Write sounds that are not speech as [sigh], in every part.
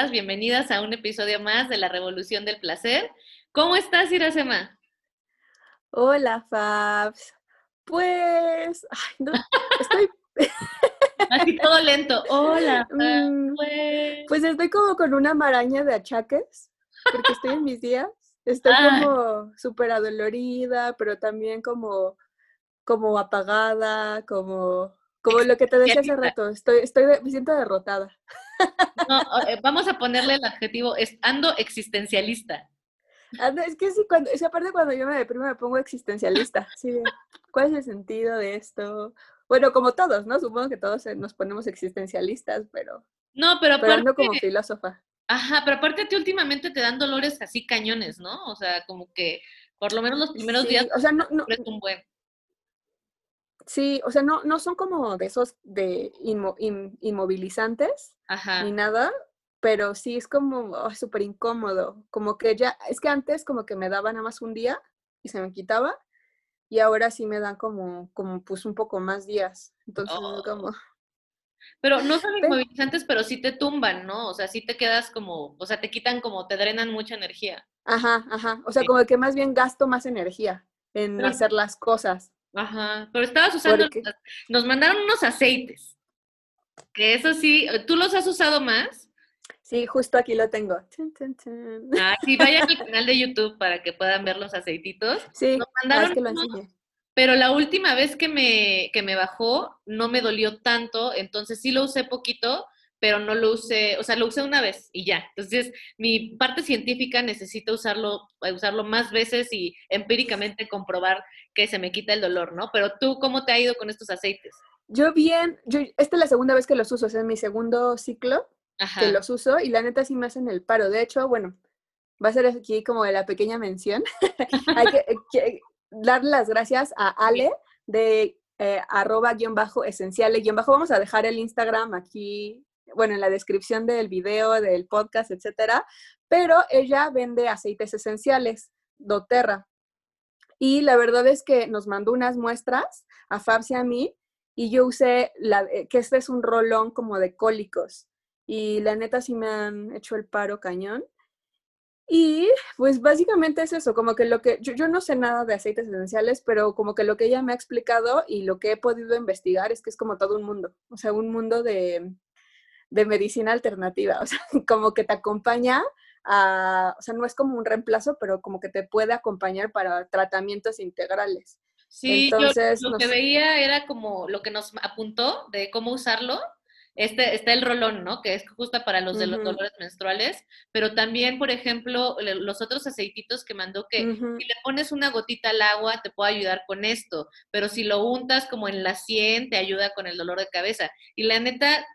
Todas, bienvenidas a un episodio más de La Revolución del Placer. ¿Cómo estás, Irasema? Hola, Fabs. Pues, ay, no, estoy... [laughs] Así todo lento. Hola, Fabs. Mm, Pues, Pues estoy como con una maraña de achaques, porque estoy en mis días. Estoy Ay. como súper adolorida, pero también como, como apagada, como, como lo que te decía hace rato. Estoy, estoy, me siento derrotada. No, eh, vamos a ponerle el adjetivo, es ando existencialista. No, es que sí, cuando, es que aparte cuando yo me deprimo me pongo existencialista. Sí, ¿cuál es el sentido de esto? Bueno, como todos, ¿no? Supongo que todos eh, nos ponemos existencialistas, pero, No, pero pero aparte, ando como filósofa. ajá, pero aparte a ti últimamente te dan dolores así cañones, ¿no? O sea, como que por lo menos los primeros días o sea, no, no, es un buen. Sí, o sea, no, no son como de esos de inmo- in- inmovilizantes Ajá. ni nada, pero sí es como oh, súper incómodo. Como que ya, es que antes como que me daba nada más un día y se me quitaba, y ahora sí me dan como, como pues un poco más días. Entonces es Oh. como, Pero no son inmovilizantes, pero sí te tumban, ¿no? O sea, sí te quedas como, o sea, te quitan como, te drenan mucha energía. ajá, ajá. O sea, Sí. como que más bien gasto más energía en Pero- hacer las cosas. Ajá, pero estabas usando, nos mandaron unos aceites, que eso sí, ¿tú los has usado más? Sí, justo aquí lo tengo. Tun, tun, tun. Ah, sí, vayan al [laughs] canal de YouTube para que puedan ver los aceititos. Sí, Nos mandaron que lo unos, pero la última vez que me, que me bajó no me dolió tanto, entonces sí lo usé poquito, pero no lo usé, o sea, lo usé una vez y ya. Entonces, mi parte científica necesita usarlo, eh, usarlo más veces y empíricamente comprobar que se me quita el dolor, ¿no? Pero tú, ¿cómo te ha ido con estos aceites? Yo bien, yo, esta es la segunda vez que los uso, o sea, es mi segundo ciclo Ajá. que los uso y la neta sí me hacen el paro. De hecho, bueno, va a ser aquí como de la pequeña mención. [laughs] Hay que, que dar las gracias a Ale de eh, arroba guion bajo esenciales guion bajo. Vamos a dejar el Instagram aquí, bueno, en la descripción del video, del podcast, etcétera. Pero ella vende aceites esenciales, doTERRA. Y la verdad es que nos mandó unas muestras a Fabs y a mí y yo usé la, eh, que este es un rolón como de cólicos y la neta sí me han hecho el paro cañón. Y pues básicamente es eso, como que lo que yo, yo no sé nada de aceites esenciales, pero como que lo que ella me ha explicado y lo que he podido investigar es que es como todo un mundo, o sea, un mundo de, de medicina alternativa, o sea, [laughs] como que te acompaña a, o sea, no es como un reemplazo, pero como que te puede acompañar para tratamientos integrales. Sí, yo Entonces, lo no que sé. veía era como lo que nos apuntó de cómo usarlo. Este está el rolón, ¿no? Que es justo para los de los dolores menstruales, pero también, por ejemplo, los otros aceititos que mandó que si le pones una gotita al agua te puede ayudar con esto, pero si lo untas como en la sien te ayuda con el dolor de cabeza. Y la neta,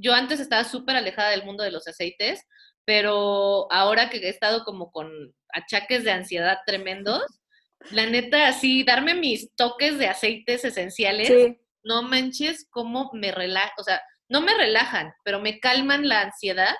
yo antes estaba súper alejada del mundo de los aceites, pero ahora que he estado como con achaques de ansiedad tremendos, la neta, así, darme mis toques de aceites esenciales, Sí, no manches cómo me relaja, o sea, no me relajan, pero me calman la ansiedad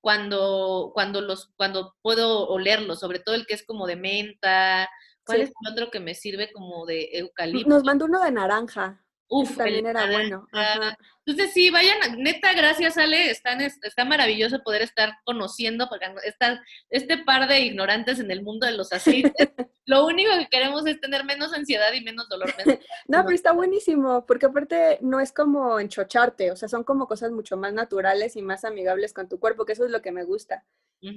cuando, cuando los, cuando puedo olerlos, sobre todo el que es como de menta. ¿Cuál Sí. es el otro que me sirve como de eucalipto? nos mandó uno de naranja. Uf, también era bueno. Ajá. Entonces sí, vayan, neta, gracias Ale, están, es- está maravilloso poder estar conociendo, porque esta- este par de ignorantes en el mundo de los [laughs] aceites, lo único que queremos es tener menos ansiedad y menos dolor mental. [laughs] No, pero está buenísimo, porque aparte no es como enchocharte, o sea, son como cosas mucho más naturales y más amigables con tu cuerpo, que eso es lo que me gusta.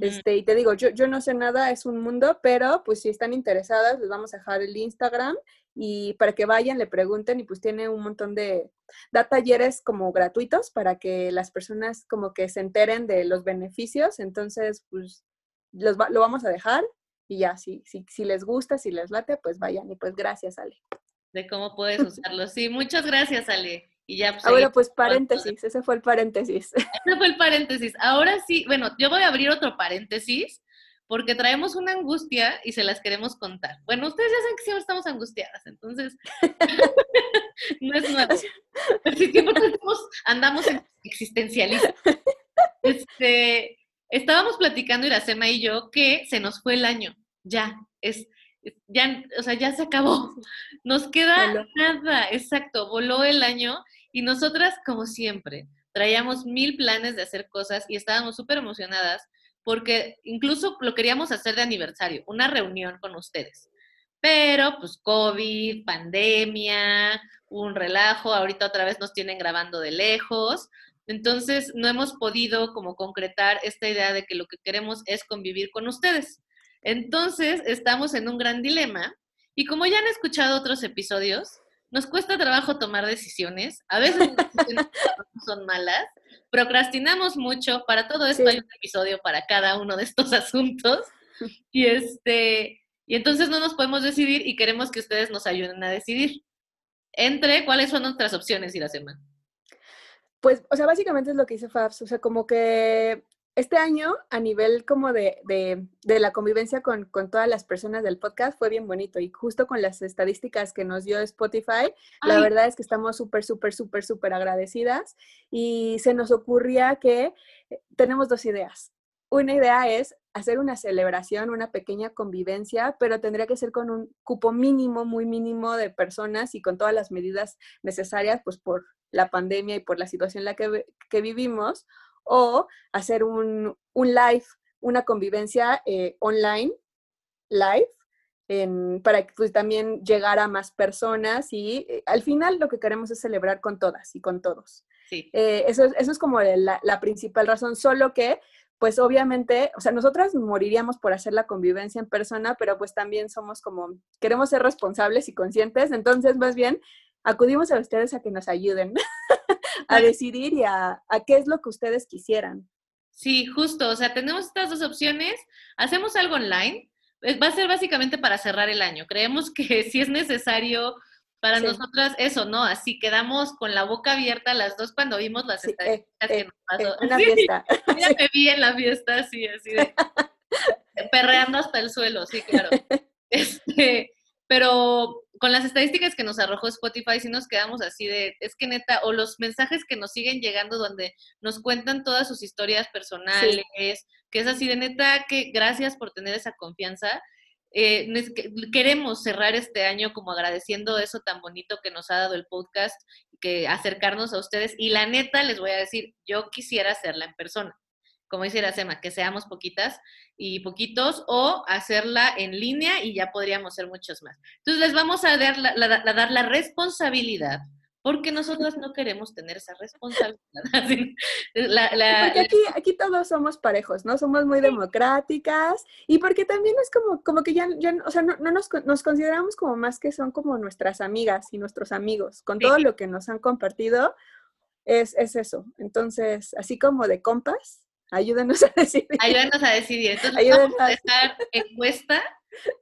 Este, y te digo, yo, yo no sé nada, es un mundo, pero pues si están interesadas, les vamos a dejar el Instagram y para que vayan, le pregunten y pues tiene un montón de, da talleres como gratuitos para que las personas como que se enteren de los beneficios, entonces pues los va- lo vamos a dejar y ya, si, si, si les gusta, si les late, pues vayan y pues gracias, Ale. De cómo puedes [laughs] usarlo. Sí, muchas gracias Ale. Y ya, pues, Ahora pues paréntesis, ese fue el paréntesis. Ese fue el paréntesis. Ahora sí, bueno, yo voy a abrir otro paréntesis porque traemos una angustia y se las queremos contar. Bueno, ustedes ya saben que siempre estamos angustiadas, entonces [laughs] no es nuevo. Pero sí, siempre estamos- andamos en existencialismo. Este, estábamos platicando Iracema y yo que se nos fue el año. Ya, es, es- ya, o sea, ya se acabó. Nos queda Voló. nada, exacto, voló el año y nosotras, como siempre, traíamos mil planes de hacer cosas y estábamos súper emocionadas porque incluso lo queríamos hacer de aniversario, una reunión con ustedes. Pero pues COVID, pandemia, un relajo, ahorita otra vez nos tienen grabando de lejos. Entonces no hemos podido como concretar esta idea de que lo que queremos es convivir con ustedes. Entonces estamos en un gran dilema y como ya han escuchado otros episodios, nos cuesta trabajo tomar decisiones, a veces las decisiones son malas, procrastinamos mucho, para todo esto hay un episodio para cada uno de estos asuntos y este y entonces no nos podemos decidir y queremos que ustedes nos ayuden a decidir. Entre cuáles son nuestras opciones, Iracema. Pues, o sea, básicamente es lo que dice Fabs, o sea, como que este año, a nivel como de, de, la convivencia con, con, todas las personas del podcast, fue bien bonito. Y justo con las estadísticas que nos dio Spotify, la verdad es que estamos súper, súper, súper, súper agradecidas. Y se nos ocurría que eh, tenemos dos ideas. Una idea es hacer una celebración, una pequeña convivencia, pero tendría que ser con un cupo mínimo, muy mínimo de personas y con todas las medidas necesarias, pues por la pandemia y por la situación en la que, que vivimos o hacer un, live, una convivencia eh, online, live, para que pues, también llegar a más personas y eh, al final lo que queremos es celebrar con todas y con todos. Sí. Eh, eso, eso, es como la, la, principal razón, solo que pues obviamente, o sea, nosotras moriríamos por hacer la convivencia en persona, pero pues también somos como, queremos ser responsables y conscientes, entonces más bien acudimos a ustedes a que nos ayuden [laughs] a [laughs] decidir y a, qué es lo que ustedes quisieran. Sí, justo, o sea, tenemos estas dos opciones, hacemos algo online, va a ser básicamente para cerrar el año. Creemos que [laughs] si es necesario para nosotras eso, ¿no? Así quedamos con la boca abierta las dos cuando vimos las estadísticas eh, que nos pasó. una [laughs] fiesta. Ya me vi en la fiesta, así, así de perreando hasta el suelo, sí, claro. Este, pero con las estadísticas que nos arrojó Spotify, sí nos quedamos así de, es que neta, o los mensajes que nos siguen llegando donde nos cuentan todas sus historias personales, que es así de neta, que gracias por tener esa confianza. Eh, queremos cerrar este año como agradeciendo eso tan bonito que nos ha dado el podcast, que acercarnos a ustedes. Y la neta, les voy a decir, yo quisiera hacerla en persona como dice Sema, que seamos poquitas y poquitos, o hacerla en línea y ya podríamos ser muchos más. Entonces les vamos a dar la, dar la responsabilidad, porque nosotros no queremos tener esa responsabilidad. [laughs] porque aquí, aquí todos somos parejos, ¿no? Somos muy democráticas y porque también es como, como que ya, ya o sea, no, nos, nos, consideramos como más que son como nuestras amigas y nuestros amigos, con todo lo que nos han compartido. Es, es eso. Entonces, así como de compas, Ayúdenos a decidir. Ayúdenos a decidir. Entonces vamos a dejar encuesta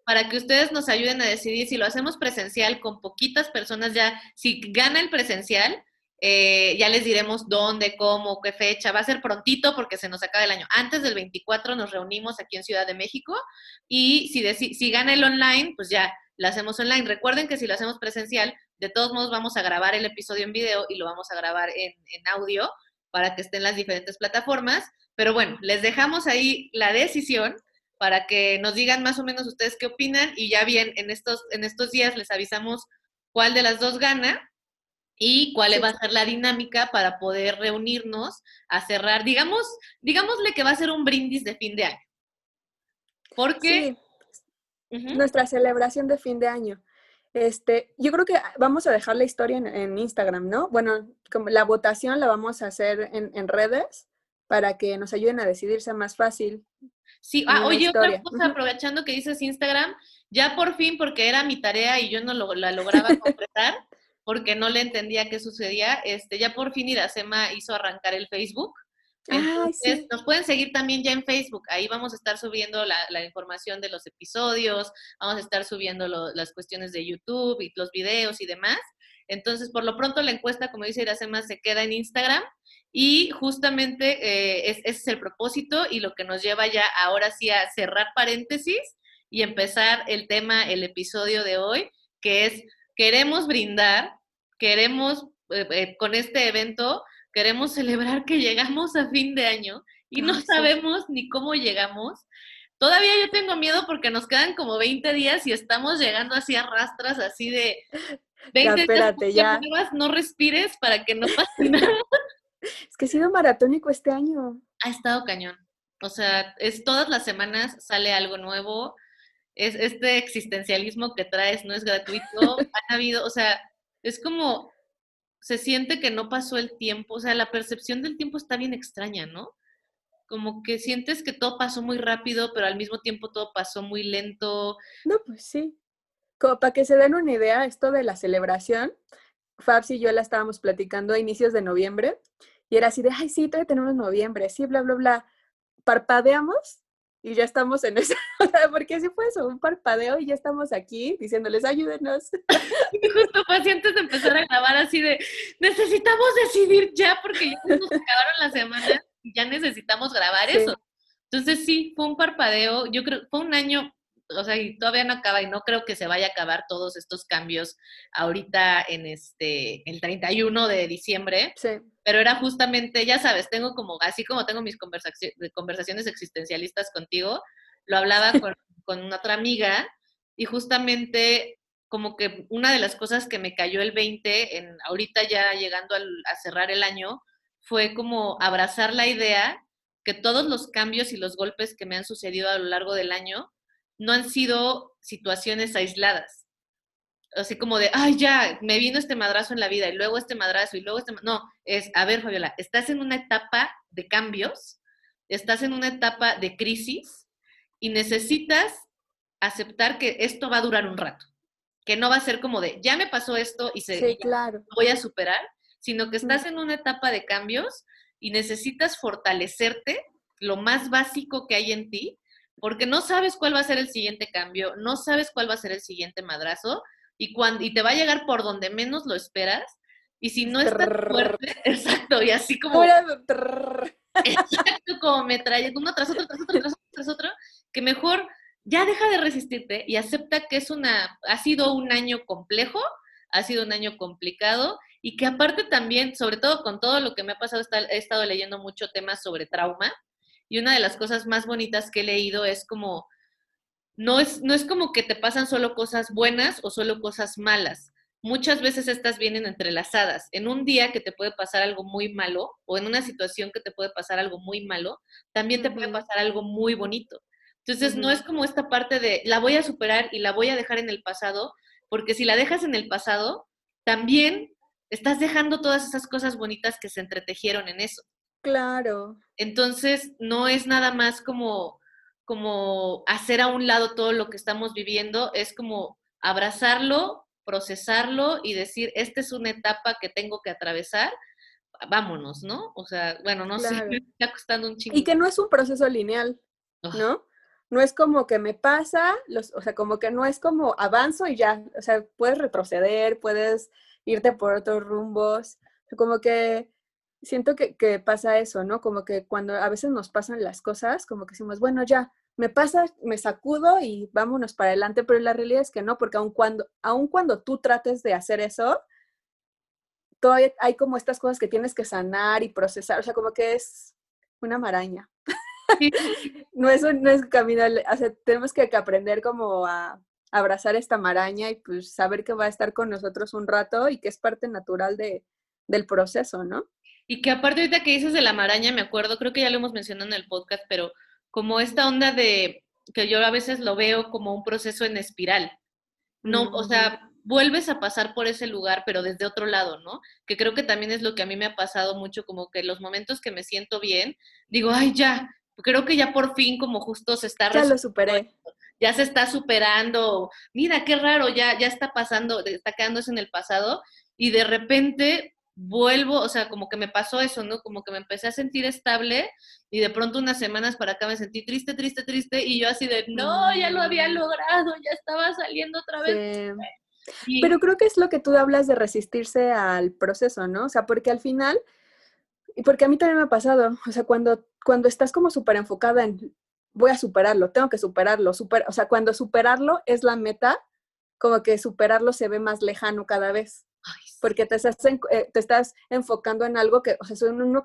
para que ustedes nos ayuden a decidir si lo hacemos presencial con poquitas personas ya, si gana el presencial, eh, ya les diremos dónde, cómo, qué fecha. Va a ser prontito porque se nos acaba el año. Antes del 24 nos reunimos aquí en Ciudad de México y si, si gana el online, pues ya lo hacemos online. Recuerden que si lo hacemos presencial, de todos modos vamos a grabar el episodio en video y lo vamos a grabar en, en audio para que estén las diferentes plataformas. Pero bueno, les dejamos ahí la decisión para que nos digan más o menos ustedes qué opinan y ya bien, en estos, en estos días les avisamos cuál de las dos gana y cuál va a ser la dinámica para poder reunirnos a cerrar, digamos, digámosle que va a ser un brindis de fin de año. Porque nuestra celebración de fin de año. Este, yo creo que vamos a dejar la historia en, Instagram, ¿no? Bueno, como la votación la vamos a hacer en, en redes para que nos ayuden a decidirse más fácil. Sí, ah, oye, otra cosa, aprovechando que dices Instagram, ya por fin, porque era mi tarea y yo no lo, la lograba completar, porque no le entendía qué sucedía, este, ya por fin Iracema hizo arrancar el Facebook. Entonces, nos pueden seguir también ya en Facebook. Ahí vamos a estar subiendo la, información de los episodios, vamos a estar subiendo las cuestiones de YouTube y los videos y demás. Entonces, por lo pronto la encuesta, como dice Iracema, se queda en Instagram y justamente eh, ese es el propósito y lo que nos lleva ya ahora sí a cerrar paréntesis y empezar el tema, el episodio de hoy, que es queremos brindar, queremos eh, eh, con este evento, queremos celebrar que llegamos a fin de año y no sabemos ni cómo llegamos. Todavía yo tengo miedo porque nos quedan como 20 días y estamos llegando así a rastras, así de 20 ya, espérate, días, ya. no respires para que no pase [laughs] nada. Es que ha sido maratónico este año. Ha estado cañón. O sea, es todas las semanas sale algo nuevo. Es este existencialismo que traes no es gratuito. [laughs] Han habido, o sea, es como se siente que no pasó el tiempo, o sea, la percepción del tiempo está bien extraña, ¿no? Como que sientes que todo pasó muy rápido, pero al mismo tiempo todo pasó muy lento. No, pues sí. Como para que se den una idea, esto de la celebración, Fabs y yo la estábamos platicando a inicios de noviembre y era así de, ay, sí, todavía tenemos noviembre, sí, bla, bla, bla. Parpadeamos y ya estamos en eso. [laughs] porque así fue eso, un parpadeo y ya estamos aquí diciéndoles, ayúdenos. [laughs] Justo fue así antes de empezar a grabar, así de, necesitamos decidir ya porque ya nos [laughs] acabaron las semanas y ya necesitamos grabar eso. Entonces sí, fue un parpadeo, yo creo, fue un año, o sea, y todavía no acaba y no creo que se vaya a acabar todos estos cambios ahorita en este, el 31 de diciembre. Sí pero era justamente, ya sabes, tengo como, así como tengo mis conversaciones existencialistas contigo, lo hablaba [laughs] con, con otra amiga y justamente como que una de las cosas que me cayó el 20, en, ahorita ya llegando a cerrar el año, fue como abrazar la idea que todos los cambios y los golpes que me han sucedido a lo largo del año no han sido situaciones aisladas, así como de, ay, ya, me vino este madrazo en la vida y luego este madrazo y luego este... No, es, a ver, Fabiola, estás en una etapa de cambios, estás en una etapa de crisis y necesitas aceptar que esto va a durar un rato, que no va a ser como de, ya me pasó esto y se, sí, claro. voy a superar, sino que estás en una etapa de cambios y necesitas fortalecerte lo más básico que hay en ti, porque no sabes cuál va a ser el siguiente cambio, no sabes cuál va a ser el siguiente madrazo, y, cuando, y te va a llegar por donde menos lo esperas. Y si no estás fuerte, [laughs] exacto, y así como... exacto, como me trae uno tras otro, tras otro, tras otro, tras otro, que mejor ya deja de resistirte y acepta que es una, ha sido un año complejo, ha sido un año complicado y que aparte también, sobre todo con todo lo que me ha pasado, he estado leyendo mucho temas sobre trauma y una de las cosas más bonitas que he leído es como no es, no es como que te pasan solo cosas buenas o solo cosas malas. Muchas veces estas vienen entrelazadas. En un día que te puede pasar algo muy malo o en una situación que te puede pasar algo muy malo, también te puede pasar algo muy bonito. Entonces, no es como esta parte de la voy a superar y la voy a dejar en el pasado, porque si la dejas en el pasado, también estás dejando todas esas cosas bonitas que se entretejieron en eso. Claro. Entonces, no es nada más como como hacer a un lado todo lo que estamos viviendo, es como abrazarlo, procesarlo y decir, esta es una etapa que tengo que atravesar, vámonos, ¿no? O sea, bueno, no sé, [laughs] me está costando un chingo. Y que no es un proceso lineal, ¿no? No es como que me pasa, los, o sea, como que no es como avanzo y ya, o sea, puedes retroceder, puedes irte por otros rumbos, como que siento que, pasa eso, ¿no? Como que cuando a veces nos pasan las cosas, como que decimos, bueno, ya, me pasa, me sacudo y vámonos para adelante, pero la realidad es que no, porque aun cuando, aun cuando tú trates de hacer eso, todavía hay como estas cosas que tienes que sanar y procesar, o sea, como que es una maraña. [laughs] no, es un, no es camino, o sea, tenemos que, aprender como a abrazar esta maraña y pues saber que va a estar con nosotros un rato y que es parte natural de, del proceso, ¿no? Y que aparte ahorita que dices de la maraña, me acuerdo, creo que ya lo hemos mencionado en el podcast, pero como esta onda de que yo a veces lo veo como un proceso en espiral. No, o sea, vuelves a pasar por ese lugar, pero desde otro lado, ¿no? Que creo que también es lo que a mí me ha pasado mucho, como que los momentos que me siento bien, digo, ay, ya, creo que ya por fin como justo se está... Ya lo superé. Ya se está superando, mira, qué raro, ya, ya está pasando, está quedándose en el pasado, y de repente vuelvo, o sea, como que me pasó eso, ¿no? Como que me empecé a sentir estable y de pronto unas semanas para acá me sentí triste, triste, triste y yo así de, no, ya lo había mm. logrado, ya estaba saliendo otra vez. Pero creo que es lo que tú hablas de resistirse al proceso, ¿no? O sea, porque al final, y porque a mí también me ha pasado, o sea, cuando, cuando estás como súper enfocada en, voy a superarlo, tengo que superarlo, super, o sea, cuando superarlo es la meta, como que superarlo se ve más lejano cada vez porque te estás, eh, te estás enfocando en algo que, o sea, es un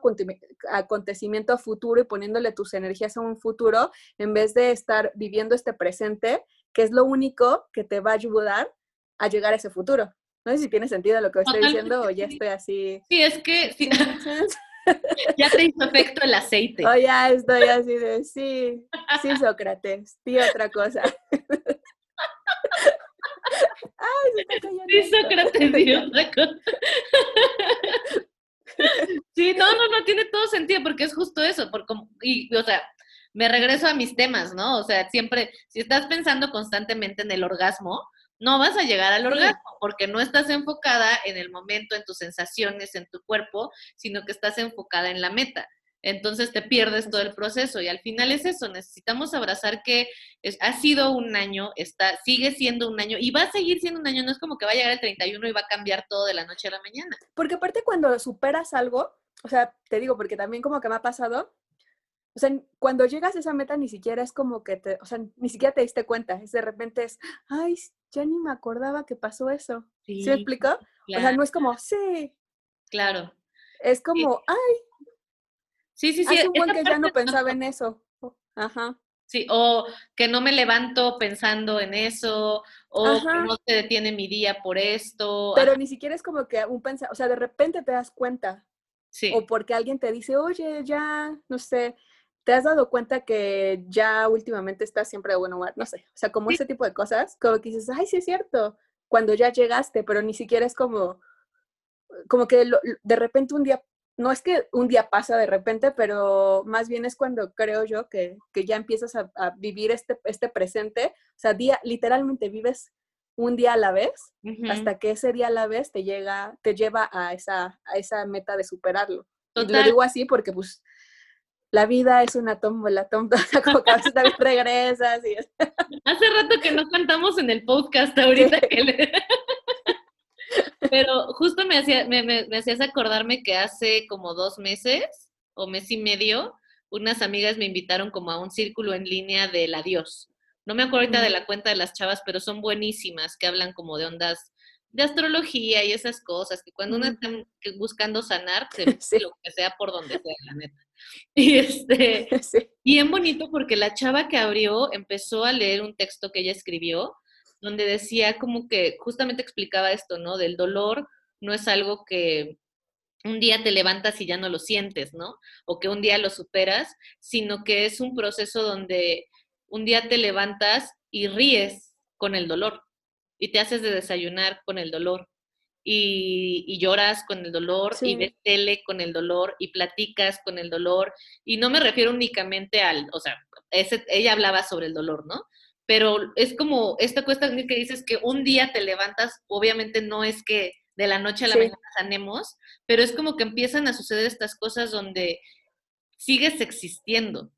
acontecimiento a futuro y poniéndole tus energías a un futuro en vez de estar viviendo este presente, que es lo único que te va a ayudar a llegar a ese futuro. No sé si tiene sentido lo que estoy diciendo o ya estoy así. Sí, es que... Sí. [laughs] Ya te hizo efecto el aceite. Oh, ya estoy así de, sí, sí, Sócrates, di otra cosa. [laughs] Ay, Sí, esto. Sócrates di otra [laughs] cosa. Sí, no, no, no, tiene todo sentido porque es justo eso, por y, o sea, me regreso a mis temas, ¿no? O sea, siempre, si estás pensando constantemente en el orgasmo, no vas a llegar al Sí. orgasmo porque no estás enfocada en el momento, en tus sensaciones, en tu cuerpo, sino que estás enfocada en la meta. Entonces te pierdes todo el proceso y al final es eso, necesitamos abrazar que es- ha sido un año, está, sigue siendo un año y va a seguir siendo un año, no es como que va a llegar el 31 y va a cambiar todo de la noche a la mañana. Porque aparte cuando superas algo, o sea, te digo, porque también como que me ha pasado, o sea, cuando llegas a esa meta ni siquiera es como que te, o sea, ni siquiera te diste cuenta, es de repente es, ay, ya ni me acordaba que pasó eso. ¿Sí, me explico? O sea, claro, no es como, sí, claro. es como, ay, Sí, sí, sí. hace un buen que ya no pensaba en eso. Ajá. Sí, o que no me levanto pensando en eso, o que no se detiene mi día por esto. Pero ajá, ni siquiera es como que un pensamiento, o sea, de repente te das cuenta, sí, o porque alguien te dice, oye, ya, no sé, te has dado cuenta que ya últimamente estás siempre de buen humor, no sé, o sea, como Sí. ese tipo de cosas, como que dices, ay, sí es cierto, cuando ya llegaste, pero ni siquiera es como, como que lo- de repente un día, no es que un día pasa de repente, pero más bien es cuando creo yo que, que ya empiezas a, a vivir este, este presente, o sea, día, literalmente vives un día a la vez hasta que ese día a la vez te llega, te lleva a esa, a esa meta de superarlo. Y lo digo así porque pues la vida es una tómbola, tómbola, [laughs] como que a veces también regresas y es- Hace rato que no cantamos en el podcast [laughs] ahorita que le- Pero justo me, hacía, me, me- me hacías acordarme que hace como dos meses o mes y medio, unas amigas me invitaron como a un círculo en línea del adiós. No me acuerdo ahorita de la cuenta de las chavas, pero son buenísimas, que hablan como de ondas de astrología y esas cosas, que cuando uno está buscando sanar, se [laughs] Sí. lo que sea por donde sea, la neta. [laughs] Y este, [laughs] sí. Bien bonito porque la chava que abrió empezó a leer un texto que ella escribió, donde decía como que justamente explicaba esto, ¿no? Del dolor no es algo que un día te levantas y ya no lo sientes, ¿no? O que un día lo superas, sino que es un proceso donde un día te levantas y ríes con el dolor y te haces de desayunar con el dolor y, y lloras con el dolor y ves tele con el dolor y platicas con el dolor y no me refiero únicamente al, o sea, ese, ella hablaba sobre el dolor, ¿no? Pero es como esta cuestión que dices que un día te levantas, obviamente no es que de la noche a la Sí. mañana sanemos, pero es como que empiezan a suceder estas cosas donde sigues existiendo.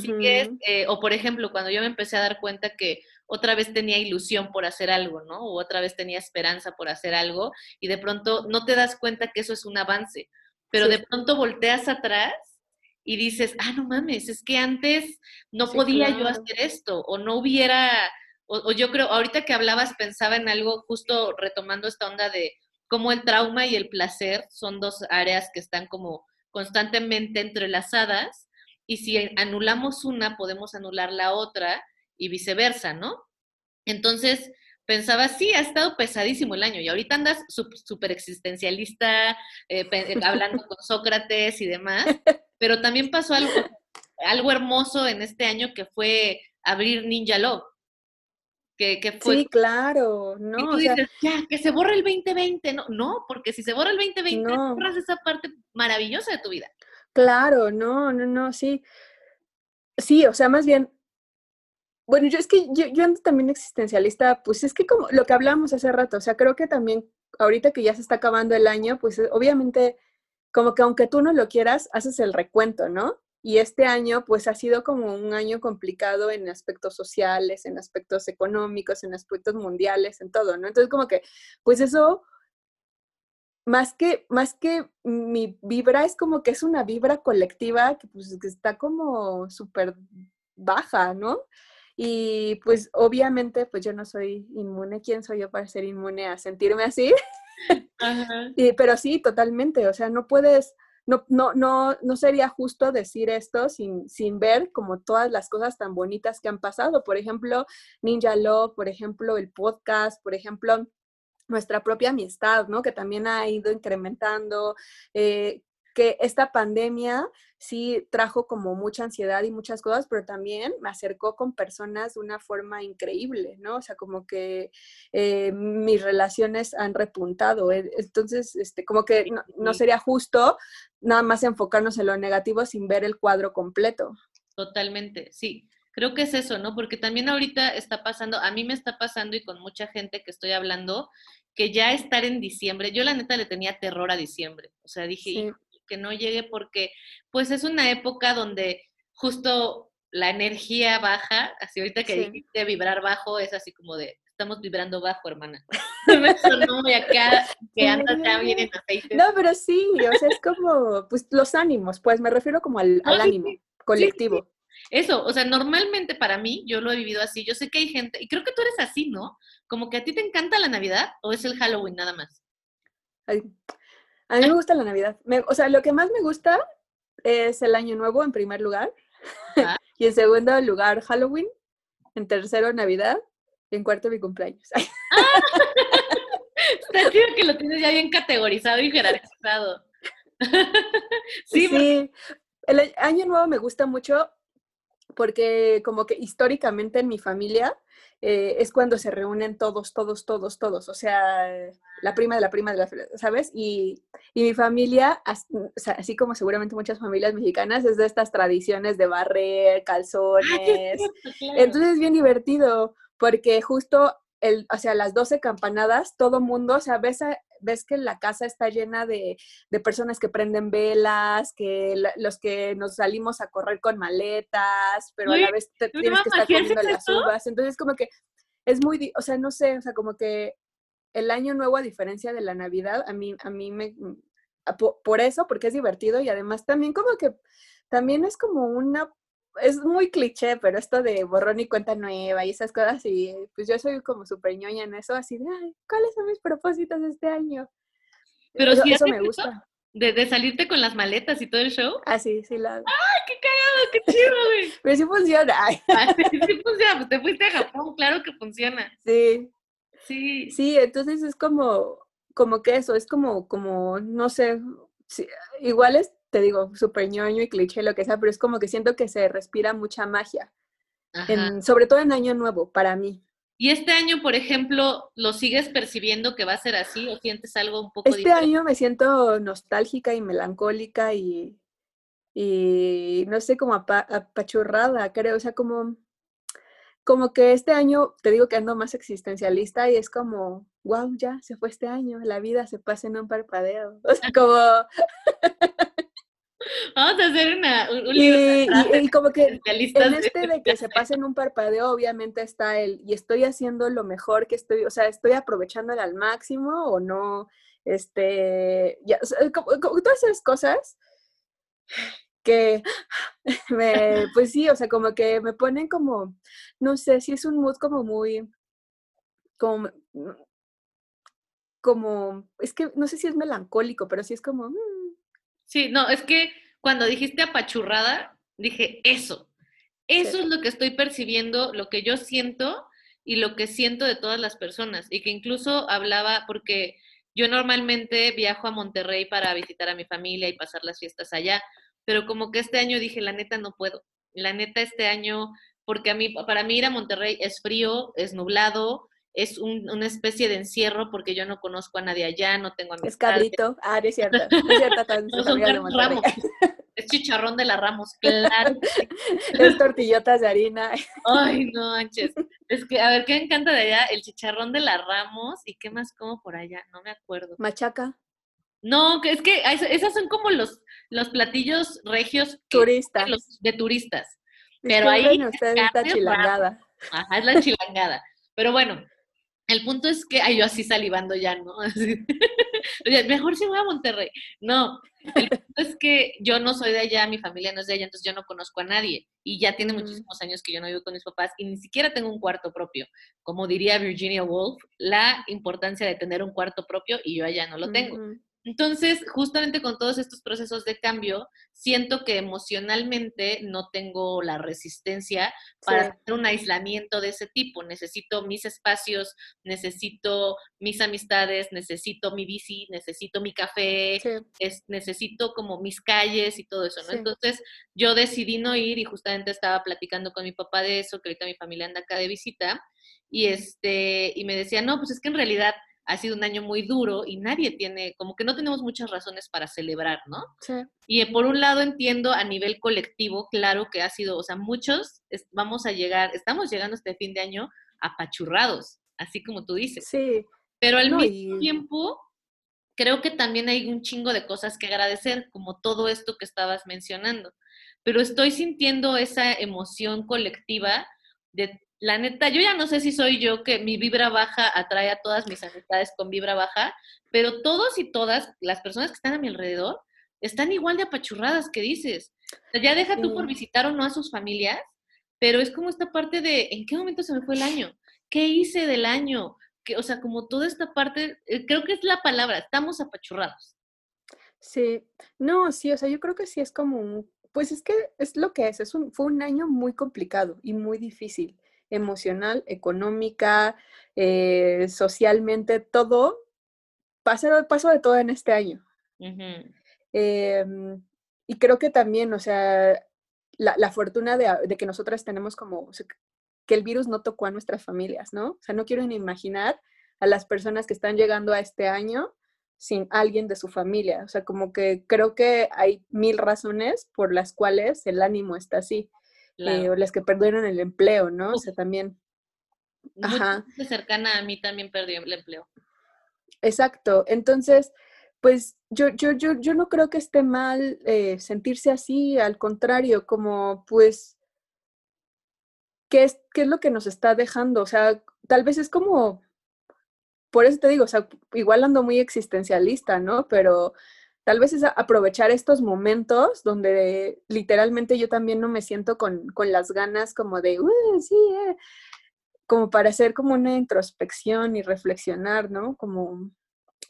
Sigues, eh, o por ejemplo, cuando yo me empecé a dar cuenta que otra vez tenía ilusión por hacer algo, ¿no? O otra vez tenía esperanza por hacer algo, y de pronto no te das cuenta que eso es un avance, pero Sí. de pronto volteas atrás y dices, ah, no mames, es que antes no Sí, podía yo hacer esto, o no hubiera, o, o yo creo, ahorita que hablabas pensaba en algo, justo retomando esta onda de cómo el trauma y el placer son dos áreas que están como constantemente entrelazadas, y si anulamos una, podemos anular la otra y viceversa, ¿no? Entonces, pensaba, sí, ha estado pesadísimo el año y ahorita andas súper existencialista, eh, hablando [laughs] con Sócrates y demás, pero también pasó algo, algo hermoso en este año que fue abrir Ninja Love, que, que fue... Sí, claro, y no, tú o sea, dices, ya, que se borre el 2020, no, no, porque si se borra el 2020, No. borras esa parte maravillosa de tu vida. claro, no, no, no, sí. Sí, o sea, más bien, bueno, yo es que yo, yo ando también existencialista, pues es que como lo que hablamos hace rato, o sea, creo que también ahorita que ya se está acabando el año, pues obviamente como que aunque tú no lo quieras, haces el recuento, ¿no? Y este año pues ha sido como un año complicado en aspectos sociales, en aspectos económicos, en aspectos mundiales, en todo, ¿no? Entonces como que pues eso más que, más que mi vibra, es como que es una vibra colectiva que, pues, que está como súper baja, ¿no? Y pues obviamente, pues yo no soy inmune. ¿Quién soy yo para ser inmune a sentirme así? Y- pero sí, totalmente. O sea, no puedes, no, no, no, no sería justo decir esto sin, sin ver como todas las cosas tan bonitas que han pasado. Por ejemplo, Ninja Love, por ejemplo, el podcast, por ejemplo, nuestra propia amistad, ¿no? Que también ha ido incrementando. eh, que esta pandemia sí trajo como mucha ansiedad y muchas cosas, pero también me acercó con personas de una forma increíble, ¿no? O sea, como que eh, mis relaciones han repuntado. eh, Entonces, este, como que no, sería justo nada más enfocarnos en lo negativo sin ver el cuadro completo. Totalmente, sí. Creo que es eso, ¿no? Porque también ahorita está pasando, a mí me está pasando y con mucha gente que estoy hablando, que ya estar en diciembre, yo la neta le tenía terror a diciembre. O sea, dije, Sí. "Híjole, que no llegue porque pues es una época donde justo la energía baja, así ahorita que Sí. dijiste vibrar bajo, es así como de, estamos vibrando bajo, hermana. [laughs] Me sonó muy acá, que andas ya bien en aceite. No, pero sí, o sea, es como, pues, los ánimos, pues, me refiero como al, ánimo sí. colectivo. Eso, o sea, normalmente para mí, yo lo he vivido así. Yo sé que hay gente, y creo que tú eres así, ¿no? Como que a ti te encanta la Navidad o es el Halloween nada más. Ay, a mí me gusta la Navidad. Me- o sea, lo que más me gusta es el Año Nuevo en primer lugar. [laughs] Y en segundo lugar, Halloween. En tercero, Navidad. Y en cuarto, mi cumpleaños. [laughs] Está chido que lo tienes ya bien categorizado y jerarquizado. [laughs] sí, Sí, porque- el Año Nuevo me gusta mucho porque como que históricamente en mi familia eh, es cuando se reúnen todos, todos, todos, todos. O sea, la prima de la prima de la, ¿sabes? Y, y mi familia, as- o sea, así como seguramente muchas familias mexicanas, es de estas tradiciones de barrer, Ah, calzones. cierto, claro. Entonces es bien divertido porque justo el, o sea, las 12 campanadas, todo mundo, o sea, ves, a- ves que la casa está llena de, de personas que prenden velas, que la- los que nos salimos a correr con maletas, pero a la vez te ¿tú tienes que estar comiendo las uvas. Entonces como que es muy, o sea, no sé, o sea, como que el año nuevo, a diferencia de la Navidad, a mí, a mí me, a- po- por eso, porque es divertido y además también como que, también es como una es muy cliché, pero esto de borrón y cuenta nueva y esas cosas, y pues yo soy como súper ñoña en eso, así de, ay, ¿cuáles son mis propósitos de este año? Pero eso, si eso me gusta. De, de salirte con las maletas y todo el show. Ah, sí, sí, la... ¡Ay, qué cagado, qué chido, güey! [laughs] Pero sí funciona. Ay, Ah, sí, sí funciona, pues te fuiste a Japón, claro que funciona. sí, Sí. sí, entonces es como, como que eso, es como, como, no sé, sí, igual es, te digo, súper ñoño y cliché, lo que sea, pero es como que siento que se respira mucha magia, en, sobre todo en Año Nuevo, para mí. Y este año, por ejemplo, ¿lo sigues percibiendo que va a ser así o sientes algo un poco Este diferente? año me siento nostálgica y melancólica y, y no sé, como apa- apachurrada, creo. O sea, como, como que este año, te digo que ando más existencialista y es como, wow, ya se fue este año, la vida se pasa en un parpadeo. [laughs] O sea, como, [laughs] [laughs] Vamos a hacer una, un, un y, libro de y- como que en este de que se pase en un parpadeo, obviamente está el, y estoy haciendo lo mejor que estoy, o sea, estoy aprovechándolo al máximo o no, este, ya, o sea, como- como todas esas cosas que [laughs] me, pues sí, o sea, como que me ponen como, no sé, si es un mood como muy, como, como, es que no sé si es melancólico, pero sí es como, mm, Sí, no, es que cuando dijiste apachurrada, dije eso. Eso Sí. es lo que estoy percibiendo, lo que yo siento y lo que siento de todas las personas. Y que incluso hablaba, porque yo normalmente viajo a Monterrey para visitar a mi familia y pasar las fiestas allá, pero como que este año dije, la neta no puedo. La neta este año, porque a mí, para mí ir a Monterrey es frío, es nublado, es un- una especie de encierro porque yo no conozco a nadie allá, no tengo es amistades. cabrito, ah, no es cierto, no es cierto, [laughs] No son. Ramos, [laughs] es chicharrón de la Ramos, claro. [laughs] es tortillotas de harina. Ay, no manches. Es que, a ver, ¿qué me encanta de allá? El chicharrón de la Ramos y qué más como por allá, no me acuerdo. Machaca, No, que es que a esas son como los, los platillos regios turistas. los de turistas. Pero ahí esta. Ajá, es la chilangada. Pero bueno, el punto es que, ay, yo así salivando ya, ¿no? [laughs] Así. Mejor si voy a Monterrey. No, el punto es que yo no soy de allá, mi familia no es de allá, entonces yo no conozco a nadie. Y ya tiene muchísimos años que yo no vivo con mis papás y ni siquiera tengo un cuarto propio. Como diría Virginia Woolf, la importancia de tener un cuarto propio y yo allá no lo tengo. Entonces, justamente con todos estos procesos de cambio, siento que emocionalmente no tengo la resistencia para hacer un aislamiento de ese tipo. Necesito mis espacios, necesito mis amistades, necesito mi bici, necesito mi café, es, necesito como mis calles y todo eso, ¿no? Entonces, yo decidí no ir y justamente estaba platicando con mi papá de eso, que ahorita mi familia anda acá de visita, y este, y me decía, no, pues es que en realidad ha sido un año muy duro y nadie tiene, como que no tenemos muchas razones para celebrar, ¿no? Sí. Y eh, por un lado entiendo a nivel colectivo, claro que ha sido, o sea, muchos vamos a llegar, estamos llegando este fin de año apachurrados, así como tú dices. Sí. Pero al mismo tiempo, creo que también hay un chingo de cosas que agradecer, como todo esto que estabas mencionando. Pero estoy sintiendo esa emoción colectiva de la neta, yo ya no sé si soy yo que mi vibra baja atrae a todas mis amistades con vibra baja, pero todos y todas las personas que están a mi alrededor están igual de apachurradas que dices. ya deja tú por visitar o no a sus familias, pero es como esta parte de en qué momento se me fue el año, qué hice del año, que, o sea, como toda esta parte, eh, creo que es la palabra, estamos apachurrados. Sí, no, sí, o sea, yo creo que sí es como un, pues es que es lo que es, es un, fue un año muy complicado y muy difícil emocional, económica, eh, socialmente, todo, pasó, pasó de todo en este año. Em, y creo que también, o sea, la, fortuna de, que nosotras tenemos como, que el virus no tocó a nuestras familias, ¿no? O sea, no quiero ni imaginar a las personas que están llegando a este año sin alguien de su familia. O sea, como que creo que hay mil razones por las cuales el ánimo está así. Eh, o las que perdieron el empleo, ¿no? O sea, también. Ajá. cercana a mí también perdió el empleo. Exacto. Entonces, pues yo, yo, yo, yo no creo que esté mal eh, sentirse así, al contrario, como pues, ¿qué es, ¿qué es lo que nos está dejando? O sea, tal vez es como, por eso te digo, o sea, igual ando muy existencialista, ¿no? Pero tal vez es aprovechar estos momentos donde literalmente yo también no me siento con, las ganas como de, sí, eh", como para hacer como una introspección y reflexionar, ¿no? Como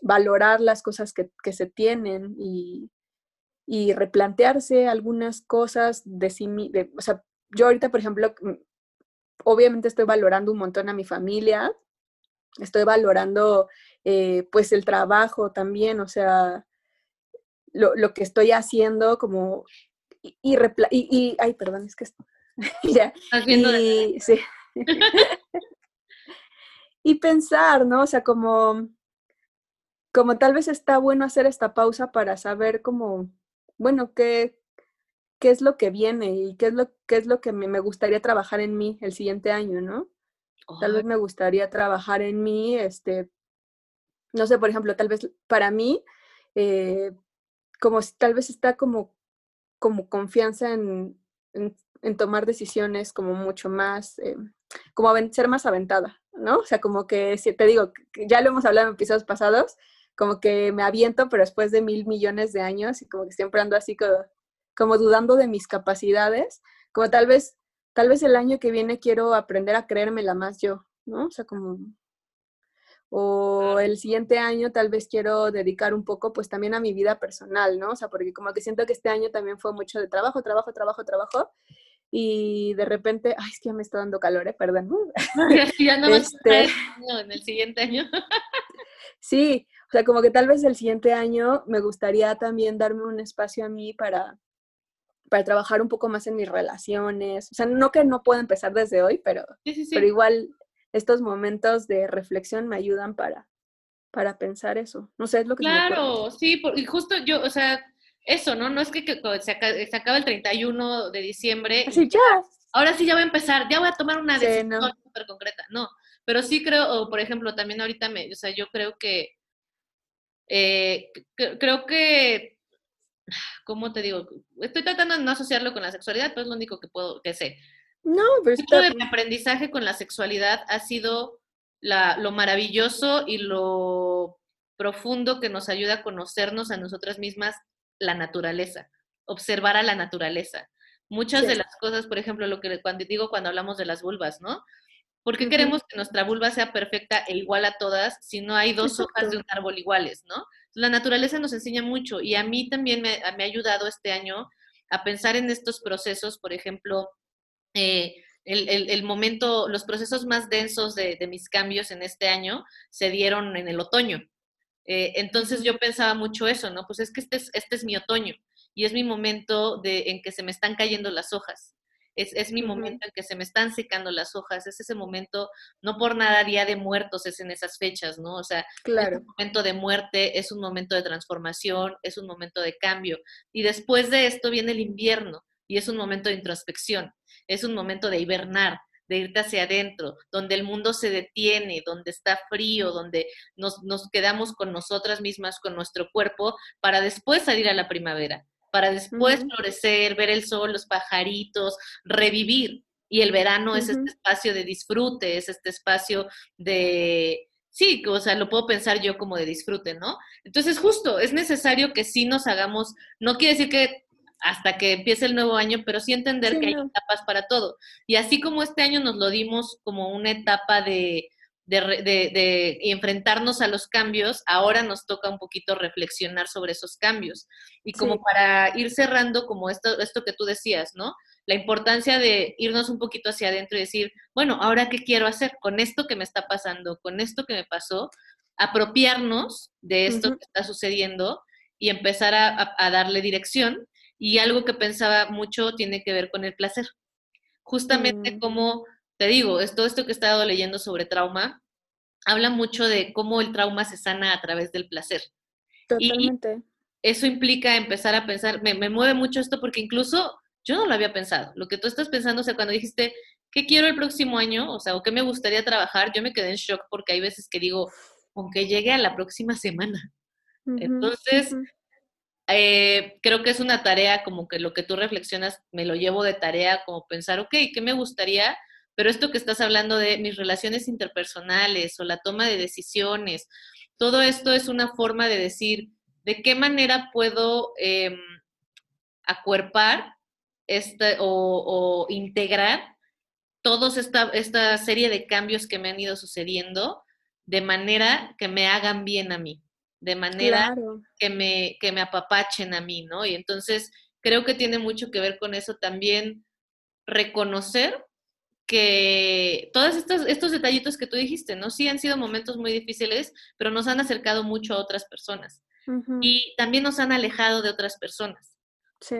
valorar las cosas que, se tienen y, replantearse algunas cosas de sí de, o sea, yo ahorita, por ejemplo, obviamente estoy valorando un montón a mi familia, estoy valorando eh, pues el trabajo también, o sea, lo, que estoy haciendo como y, y, ay, perdón, es que [laughs] ya. Y, sí. [laughs] [laughs] y pensar, ¿no? O sea, como, como tal vez está bueno hacer esta pausa para saber como, bueno, qué, qué es lo que viene y qué es lo, qué es lo que me, gustaría trabajar en mí el siguiente año, ¿no? Tal vez me gustaría trabajar en mí, este, no sé, por ejemplo, tal vez para mí, eh, como tal vez está como, como confianza en, en, tomar decisiones como mucho más, eh, como ser más aventada, ¿no? O sea, como que, si te digo, ya lo hemos hablado en episodios pasados, como que me aviento, pero después de mil millones de años y como que siempre ando así como, como dudando de mis capacidades, como tal vez, tal vez el año que viene quiero aprender a creérmela más yo, ¿no? O sea, como o el siguiente año tal vez quiero dedicar un poco pues también a mi vida personal, ¿no? O sea, porque como que siento que este año también fue mucho de trabajo, trabajo, trabajo, trabajo y de repente, ay, es que ya me está dando calor, ¿eh? perdón. [laughs] ya [laughs] no este, en el siguiente año. [laughs] sí, o sea, como que tal vez el siguiente año me gustaría también darme un espacio a mí para, para trabajar un poco más en mis relaciones. O sea, no que no pueda empezar desde hoy, pero, pero igual estos momentos de reflexión me ayudan para, para pensar eso. No sé, es lo que Claro, sí, y justo yo, o sea, eso, ¿no? No es que, se, acaba, el 31 de diciembre. Así ya. Ahora sí ya voy a empezar, ya voy a tomar una decisión súper concreta. No, pero sí creo, o por ejemplo, también ahorita me, o sea, yo creo que, eh, creo que, ¿cómo te digo? Estoy tratando de no asociarlo con la sexualidad, pero es lo único que puedo, que sé. No, pero está... de mi aprendizaje con la sexualidad ha sido lo maravilloso y lo profundo que nos ayuda a conocernos a nosotras mismas, la naturaleza, observar a la naturaleza. Muchas de las cosas, por ejemplo, lo que cuando digo cuando hablamos de las vulvas, ¿no? ¿Por qué queremos que nuestra vulva sea perfecta e igual a todas si no hay dos hojas de un árbol iguales, ¿no? La naturaleza nos enseña mucho y a mí también me, ha ayudado este año a pensar en estos procesos, por ejemplo, eh, el, momento, los procesos más densos de, mis cambios en este año se dieron en el otoño. Eh, entonces yo pensaba mucho eso, ¿no? Pues es que este es, este es mi otoño y es mi momento de, en que se me están cayendo las hojas es, mi momento en que se me están secando las hojas, es ese momento, no por nada Día de Muertos es en esas fechas, ¿no? O sea, claro. es un momento de muerte, es un momento de transformación, es un momento de cambio. Y después de esto viene el invierno y es un momento de introspección, es un momento de hibernar, de irte hacia adentro, donde el mundo se detiene, donde está frío, donde nos, nos quedamos con nosotras mismas, con nuestro cuerpo, para después salir a la primavera para después florecer, ver el sol, los pajaritos, revivir. Y el verano es este espacio de disfrute, es este espacio de, sí, o sea, lo puedo pensar yo como de disfrute, ¿no? Entonces, justo, es necesario que sí nos hagamos, no quiere decir que hasta que empiece el nuevo año, pero sí entender que hay etapas para todo. Y así como este año nos lo dimos como una etapa de, de, enfrentarnos a los cambios, ahora nos toca un poquito reflexionar sobre esos cambios. Y como para ir cerrando, como esto, esto que tú decías, ¿no? La importancia de irnos un poquito hacia adentro y decir, bueno, ahora qué quiero hacer con esto que me está pasando, con esto que me pasó, apropiarnos de esto que está sucediendo y empezar a darle dirección. Y algo que pensaba mucho tiene que ver con el placer. Justamente mm. como te digo, es todo esto que he estado leyendo sobre trauma, habla mucho de cómo el trauma se sana a través del placer. Totalmente. Y eso implica empezar a pensar, me, mueve mucho esto porque incluso yo no lo había pensado. Lo que tú estás pensando, o sea, cuando dijiste, ¿qué quiero el próximo año? O sea, ¿o qué me gustaría trabajar? Yo me quedé en shock porque hay veces que digo, aunque llegue a la próxima semana. Entonces, eh, creo que es una tarea como que lo que tú reflexionas, me lo llevo de tarea, como pensar, ok, ¿qué me gustaría? Pero esto que estás hablando de mis relaciones interpersonales o la toma de decisiones, todo esto es una forma de decir de qué manera puedo em, acuerpar este, o, integrar toda esta, esta serie de cambios que me han ido sucediendo de manera que me hagan bien a mí, de manera que, me, que me apapachen a mí, ¿no? Y entonces creo que tiene mucho que ver con eso también, reconocer que todos estos, estos detallitos que tú dijiste, ¿no? Sí han sido momentos muy difíciles, pero nos han acercado mucho a otras personas. Y también nos han alejado de otras personas.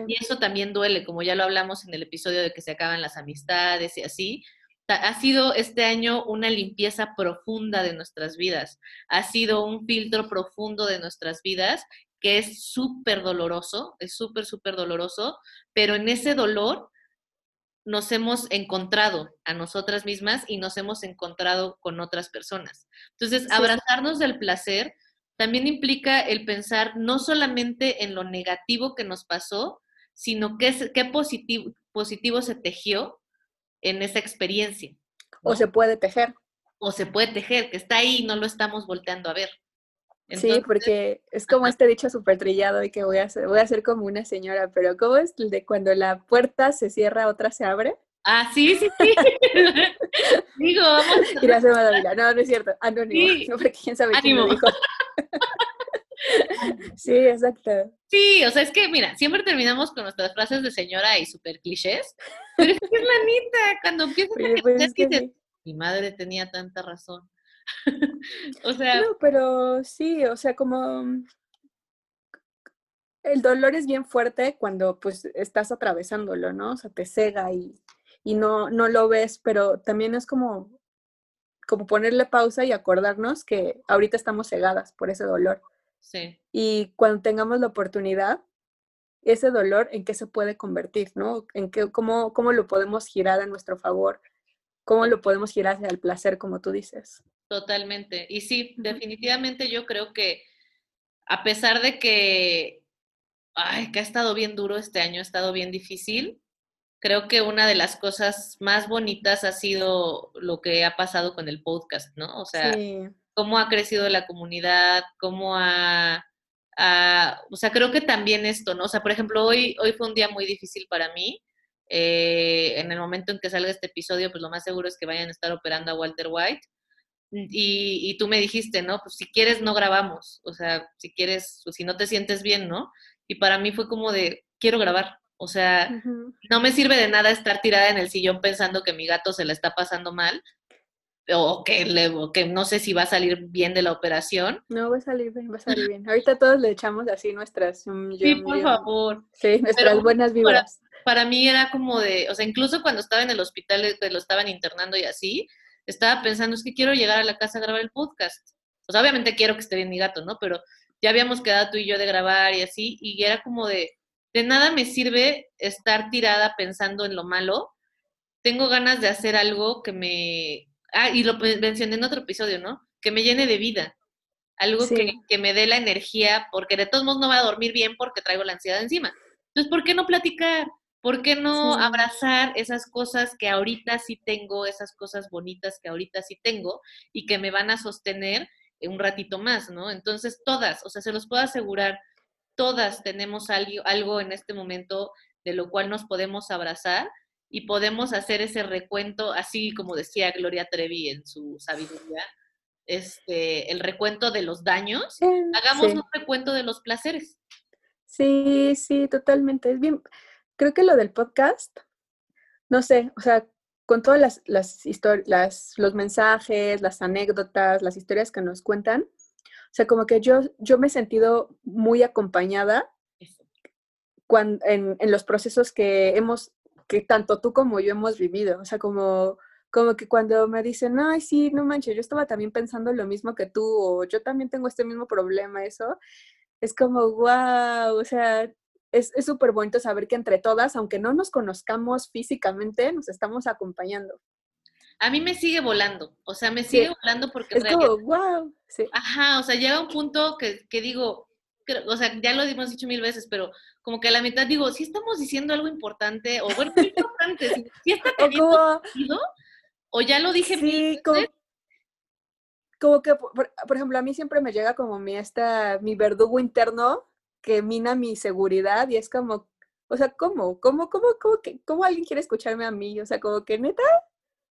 Y eso también duele, como ya lo hablamos en el episodio de que se acaban las amistades y así. Ha sido este año una limpieza profunda de nuestras vidas. Ha sido un filtro profundo de nuestras vidas que es súper doloroso, es súper, súper doloroso, pero en ese dolor nos hemos encontrado a nosotras mismas y nos hemos encontrado con otras personas. Entonces, abrazarnos del placer también implica el pensar no solamente en lo negativo que nos pasó, sino qué, qué positivo, positivo se tejió en esa experiencia. O se puede tejer. O se puede tejer, que está ahí y no lo estamos volteando a ver. sí, porque es como este dicho súper trillado y que voy a, hacer, voy a hacer como una señora, pero ¿cómo es el de cuando la puerta se cierra, otra se abre? Ah, sí, sí, sí. [laughs] Digo, vamos. Gracias, Madalena. No, no es cierto. Anónimo. Sí. No, [laughs] porque quién sabe quién lo dijo. [laughs] [laughs] sí, exacto. Sí, o sea, es que, mira, siempre terminamos con nuestras frases de señora y súper clichés, pero es que es la cuando empiezas a pues que mi madre tenía tanta razón. [laughs] o sea... No, pero sí, o sea, como el dolor es bien fuerte cuando pues estás atravesándolo, ¿no? O sea, te cega y y no, no lo ves, pero también es como, como ponerle pausa y acordarnos que ahorita estamos cegadas por ese dolor. Sí. Y cuando tengamos la oportunidad, ese dolor en qué se puede convertir, ¿no? En qué, cómo, cómo lo podemos girar a nuestro favor, cómo lo podemos girar hacia el placer, como tú dices. Totalmente. Y sí, definitivamente yo creo que a pesar de que, ay, que ha estado bien duro este año, ha estado bien difícil, creo que una de las cosas más bonitas ha sido lo que ha pasado con el podcast, ¿no? O sea, cómo ha crecido la comunidad, cómo ha, o sea, creo que también esto, ¿no? O sea, por ejemplo, hoy, hoy fue un día muy difícil para mí, eh, en el momento en que salga este episodio, pues lo más seguro es que vayan a estar operando a Walter White. Y, y, tú me dijiste, ¿no? Pues si quieres, no grabamos. O sea, si quieres, si no te sientes bien, ¿no? Y para mí fue como de, quiero grabar. O sea, no me sirve de nada estar tirada en el sillón pensando que mi gato se la está pasando mal o que, le, que no sé si va a salir bien de la operación. No, va a salir bien, va a salir bien. Ahorita todos le echamos así nuestras... sí, por favor. Sí, nuestras buenas vibras. Para, mí era como de, o sea, incluso cuando estaba en el hospital, que lo estaban internando y así, estaba pensando, es que quiero llegar a la casa a grabar el podcast. O sea, obviamente quiero que esté bien mi gato, ¿no? Pero ya habíamos quedado tú y yo de grabar y así, y era como de, de nada me sirve estar tirada pensando en lo malo. Tengo ganas de hacer algo que me... Ah, y lo mencioné en otro episodio, ¿no? Que me llene de vida. Algo que, que, me dé la energía, porque de todos modos no va a dormir bien porque traigo la ansiedad encima. Entonces, ¿por qué no platicar? ¿Por qué no abrazar esas cosas que ahorita sí tengo, esas cosas bonitas que ahorita sí tengo y que me van a sostener un ratito más, ¿no? Entonces, todas, o sea, se los puedo asegurar, todas tenemos algo, algo en este momento de lo cual nos podemos abrazar y podemos hacer ese recuento, así como decía Gloria Trevi en su sabiduría, este, el recuento de los daños, hagamos un recuento de los placeres. Sí, sí, totalmente. Es bien, creo que lo del podcast, no sé, o sea, con todas las, las historias, los mensajes, las anécdotas, las historias que nos cuentan, o sea, como que yo, yo me he sentido muy acompañada cuando, en, en los procesos que hemos, que tanto tú como yo hemos vivido. O sea, como, como que cuando me dicen, ay, sí, no manches, yo estaba también pensando lo mismo que tú, o yo también tengo este mismo problema, eso, es como, wow, o sea, es súper bonito saber que entre todas, aunque no nos conozcamos físicamente, nos estamos acompañando. A mí me sigue volando, o sea, me sigue volando porque... Es como, wow. Sí. Ajá, o sea, llega un punto que, que digo, o sea, ya lo hemos dicho mil veces, pero como que a la mitad digo, si estamos diciendo algo importante, o bueno, importante, si, está [laughs] teniendo sentido, o ya lo dije sí, como, como, que, por, por, ejemplo, a mí siempre me llega como mi, esta, mi verdugo interno que mina mi seguridad y es como, o sea, ¿cómo? ¿Cómo, cómo, cómo, que, cómo alguien quiere escucharme a mí? O sea, como que neta.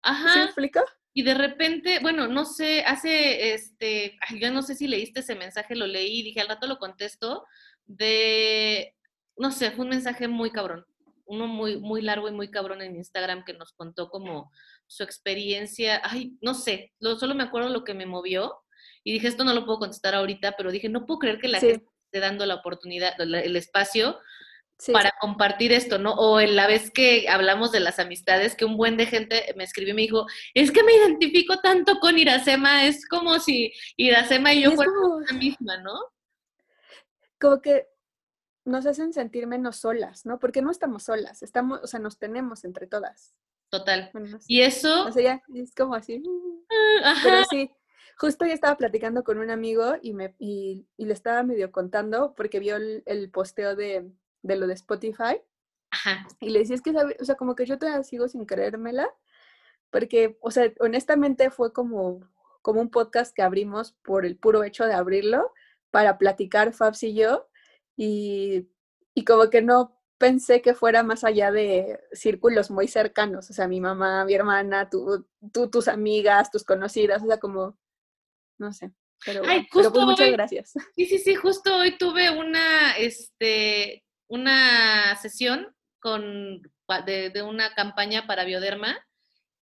Ajá. ¿Sí me explica? Y de repente, bueno, no sé, hace, este, yo no sé si leíste ese mensaje, lo leí, dije al rato lo contesto, de, no sé, fue un mensaje muy cabrón, uno muy, muy largo y muy cabrón en Instagram que nos contó como su experiencia, ay, no sé, solo me acuerdo lo que me movió y dije, esto no lo puedo contestar ahorita, pero dije, no puedo creer que la gente dando la oportunidad, el espacio para compartir esto, ¿no? O en la vez que hablamos de las amistades, que un buen de gente me escribió y me dijo, es que me identifico tanto con Iracema, es como si Iracema y yo fuéramos la misma, ¿no? Como que nos hacen sentir menos solas, ¿no? Porque no estamos solas, estamos, o sea, nos tenemos entre todas. Total. Y eso... O sea, ya, es como así. [laughs] Ah, Pero sí, Justo ya estaba platicando con un amigo y, me, y, le estaba medio contando porque vio el, posteo de, de, lo de Spotify. Ajá. Y le decía, es que, o sea, como que yo te sigo sin creérmela, porque, o sea, honestamente fue como, como un podcast que abrimos por el puro hecho de abrirlo para platicar Fabs y yo, y, y como que no pensé que fuera más allá de círculos muy cercanos, o sea, mi mamá, mi hermana, tú, tú tus amigas, tus conocidas, o sea, como no sé. Pero, pues muchas gracias. Sí, sí, sí, justo hoy tuve una, este, una sesión con, de, de una campaña para Bioderma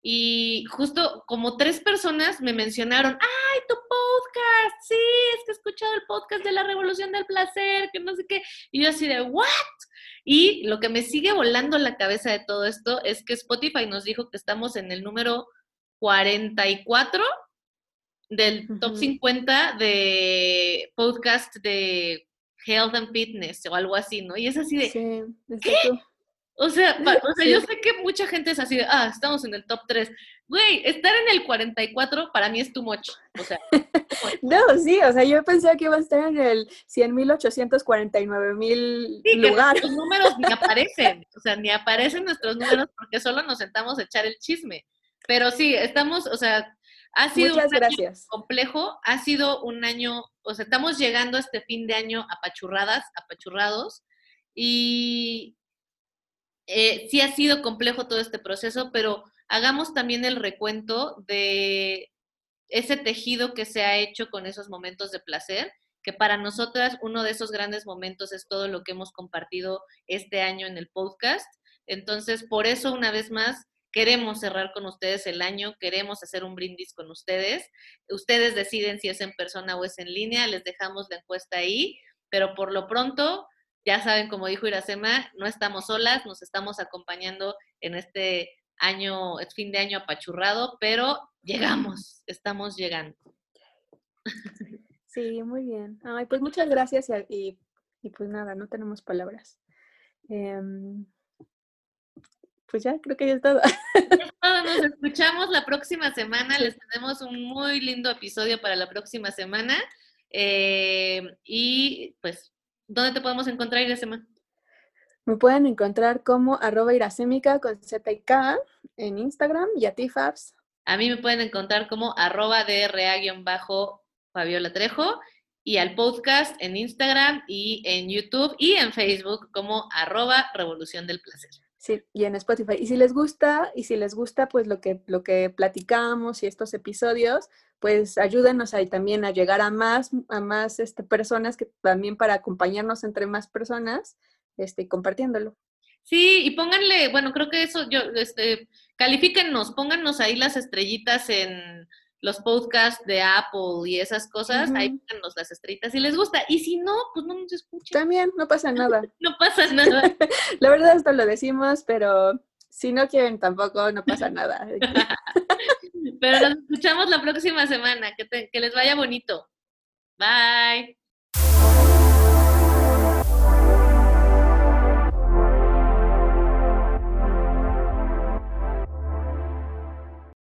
y justo como tres personas me mencionaron, ¡ay, tu podcast! Sí, es que he escuchado el podcast de la revolución del placer, que no sé qué. Y yo así de, ¿what? Y lo que me sigue volando la cabeza de todo esto es que Spotify nos dijo que estamos en el número 44 del top 50 de podcast de health and fitness o algo así, ¿no? Y es así de... Sí, ¿qué? O sea, [laughs] o sea yo sé que mucha gente es así de, ah, estamos en el top 3. Güey, estar en el 44 para mí es too much. O sea, [laughs] no, sí, o sea, yo pensé que iba a estar en el 100.849.000 mil sí, lugar. Los números ni [laughs] aparecen, o sea, ni aparecen nuestros números porque solo nos sentamos a echar el chisme. Pero sí, estamos, o sea, ha sido un año complejo, ha sido un año, o sea, estamos llegando a este fin de año apachurradas, apachurrados, y eh, sí ha sido complejo todo este proceso, pero hagamos también el recuento de ese tejido que se ha hecho con esos momentos de placer, que para nosotras uno de esos grandes momentos es todo lo que hemos compartido este año en el podcast. Entonces, por eso, una vez más, queremos cerrar con ustedes el año, queremos hacer un brindis con ustedes. Ustedes deciden si es en persona o es en línea, les dejamos la encuesta ahí, pero por lo pronto, ya saben, como dijo Iracema, no estamos solas, nos estamos acompañando en este año, fin de año apachurrado, pero llegamos, estamos llegando. [laughs] Sí, muy bien. Ay, pues muchas gracias y, pues nada, no tenemos palabras. Em, pues ya, creo que [laughs] ya es todo. Nos escuchamos la próxima semana. Les tenemos un muy lindo episodio para la próxima semana. Eh, y pues, ¿dónde te podemos encontrar, Iracema? Me pueden encontrar como arroba iracémica con Z y K en Instagram y a ti, Fabs. A mí me pueden encontrar como arroba DRA-Fabiola Trejo y al podcast en Instagram y en YouTube y en Facebook como arroba Revolución del Placer. Sí, y en Spotify. Y si les gusta, y si les gusta, pues lo que, lo que platicamos y estos episodios, pues ayúdenos ahí también a llegar a más, a más este, personas que también para acompañarnos entre más personas, este, compartiéndolo. Sí, y pónganle, bueno, creo que eso, yo, este, califíquennos, póngannos ahí las estrellitas en los podcasts de Apple y esas cosas, ahí póngannos las estrellitas si les gusta. Y si no, pues no nos escuchen. También, no pasa [laughs] nada. no pasa nada. [laughs] La verdad esto lo decimos, pero si no quieren tampoco, no pasa nada. [laughs] pero nos escuchamos la próxima semana. Que, que les vaya bonito. Bye.